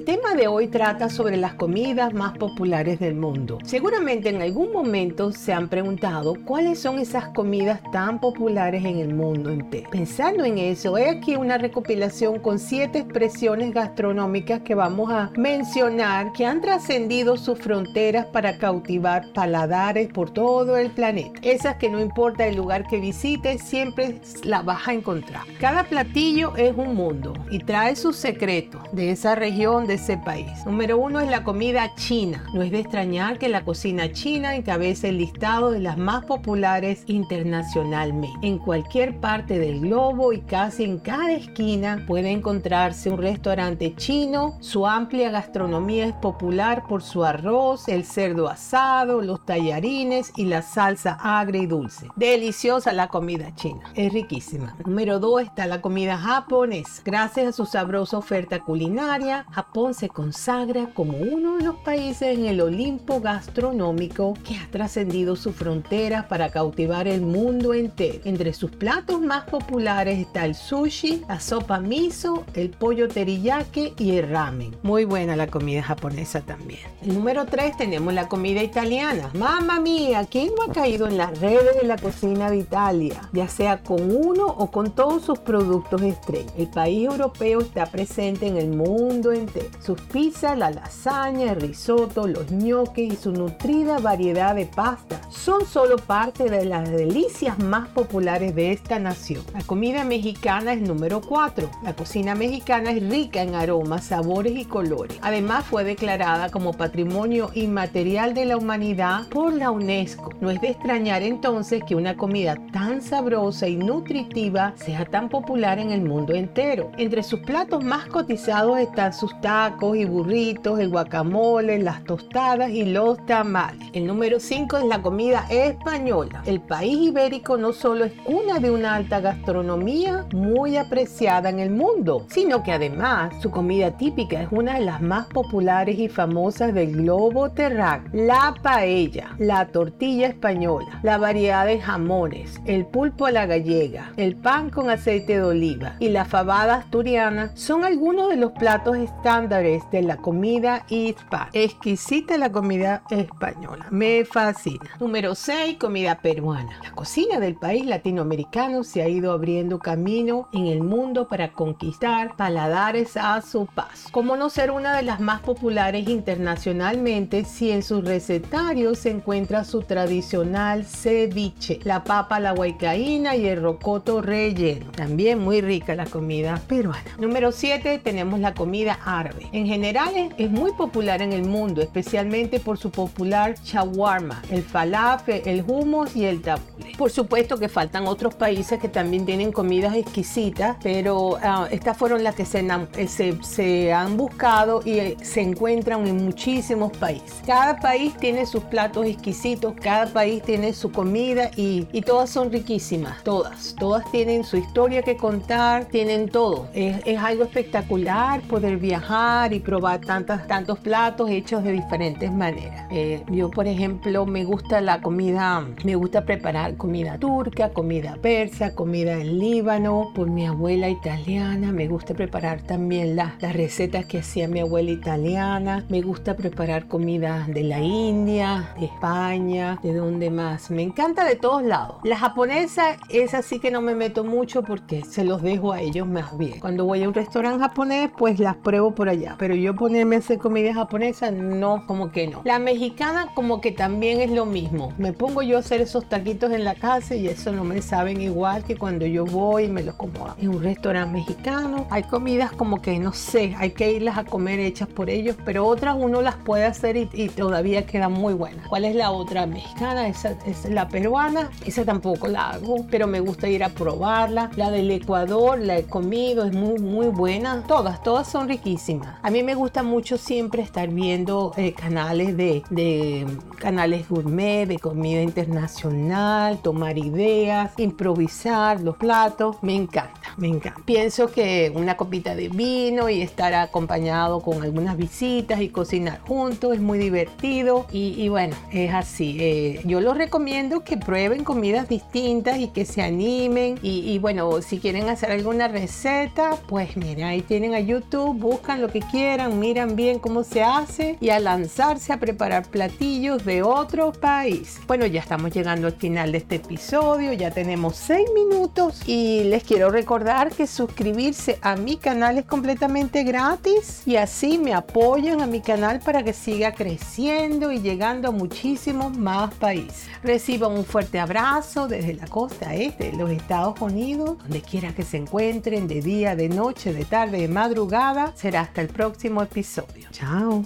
El tema de hoy trata sobre las comidas más populares del mundo. Seguramente en algún momento se han preguntado cuáles son esas comidas tan populares en el mundo entero. Pensando en eso, he aquí una recopilación con siete expresiones gastronómicas que vamos a mencionar que han trascendido sus fronteras para cautivar paladares por todo el planeta. Esas que no importa el lugar que visites, siempre las vas a encontrar. Cada platillo es un mundo y trae sus secretos de esa región de ese país. Número uno es la comida china. No es de extrañar que la cocina china encabece el listado de las más populares internacionalmente. En cualquier parte del globo y casi en cada esquina puede encontrarse un restaurante chino. Su amplia gastronomía es popular por su arroz, el cerdo asado, los tallarines y la salsa agria y dulce. Deliciosa la comida china. Es riquísima. Número dos está la comida japonesa. Gracias a su sabrosa oferta culinaria, Japón se consagra como uno de los países en el Olimpo gastronómico que ha trascendido sus fronteras para cautivar el mundo entero. Entre sus platos más populares está el sushi, la sopa miso, el pollo teriyaki y el ramen. Muy buena la comida japonesa también. El número 3 tenemos la comida italiana. Mamma mía, ¿quién no ha caído en las redes de la cocina de Italia? Ya sea con uno o con todos sus productos estrella. El país europeo está presente en el mundo entero sus pizzas, la lasaña, el risotto, los ñoques y su nutrida variedad de pastas son solo parte de las delicias más populares de esta nación. La comida mexicana es número 4. La cocina mexicana es rica en aromas, sabores y colores. Además fue declarada como Patrimonio Inmaterial de la Humanidad por la UNESCO. No es de extrañar entonces que una comida tan sabrosa y nutritiva sea tan popular en el mundo entero. Entre sus platos más cotizados están sus tacos y burritos, el guacamole, las tostadas y los tamales. El número 5 es la comida española. El país ibérico no solo es cuna de una alta gastronomía muy apreciada en el mundo, sino que además su comida típica es una de las más populares y famosas del globo terráqueo. La paella, la tortilla española, la variedad de jamones, el pulpo a la gallega, el pan con aceite de oliva y la fabada asturiana son algunos de los platos estándares estándares de la comida hispana. Exquisita la comida española. Me fascina. Número 6. Comida peruana. La cocina del país latinoamericano se ha ido abriendo camino en el mundo para conquistar paladares a su paso. Como no ser una de las más populares internacionalmente si en sus recetarios se encuentra su tradicional ceviche, la papa la huaycaína y el rocoto relleno. También muy rica la comida peruana. Número 7 tenemos la comida árabe en general es, muy popular en el mundo, especialmente por su popular shawarma, el falafel, el hummus y el tabule. Por supuesto que faltan otros países que también tienen comidas exquisitas, pero ah, estas fueron las que eh, se, han buscado y eh, se encuentran en muchísimos países. Cada país tiene sus platos exquisitos, cada país tiene su comida y, y todas son riquísimas, todas. Todas tienen su historia que contar, tienen todo. Es, es algo espectacular poder viajar y probar tantos, tantos platos hechos de diferentes maneras. Eh, yo, por ejemplo, me gusta la comida, me gusta preparar comida turca, comida persa, comida del Líbano, por mi abuela italiana. Me gusta preparar también las, las recetas que hacía mi abuela italiana. Me gusta preparar comida de la India, de España, de donde más. Me encanta de todos lados. La japonesa es así que no me meto mucho porque se los dejo a ellos más bien. Cuando voy a un restaurante japonés, pues las pruebo por allá. Pero yo ponerme a hacer comida japonesa, no, como que no. La mexicana como que también es lo mismo. Me pongo yo a hacer esos taquitos en la casa y eso no me saben igual que cuando yo voy y me los como en un restaurante mexicano. Hay comidas como que no sé, hay que irlas a comer hechas por ellos, pero otras uno las puede hacer y, todavía quedan muy buenas. ¿Cuál es la otra mexicana? Esa es la peruana. Esa tampoco la hago, pero me gusta ir a probarla. La del Ecuador la he comido, es muy, muy buena. Todas, todas son riquísimas. A mí me gusta mucho siempre estar viendo eh, canales de canales gourmet, de comida internacional, tomar ideas, improvisar los platos. Me encanta, me encanta. Pienso que una copita de vino y estar acompañado con algunas visitas y cocinar juntos es muy divertido. Y, bueno, es así. Eh, yo los recomiendo que prueben comidas distintas y que se animen. Y, bueno, si quieren hacer alguna receta, pues mira, ahí tienen a YouTube, buscan lo que quieran, miran bien cómo se hace y a lanzarse a preparar platillos de otro país. Bueno, ya estamos llegando al final de este episodio, ya tenemos 6 minutos y les quiero que suscribirse a mi canal es completamente gratis y así me apoyan a mi canal para que siga creciendo y llegando a muchísimos más países. Reciban un fuerte abrazo desde la costa este de los Estados Unidos, donde quiera que se encuentren, de día, de noche, de tarde, de madrugada. Será hasta el próximo episodio. Chao.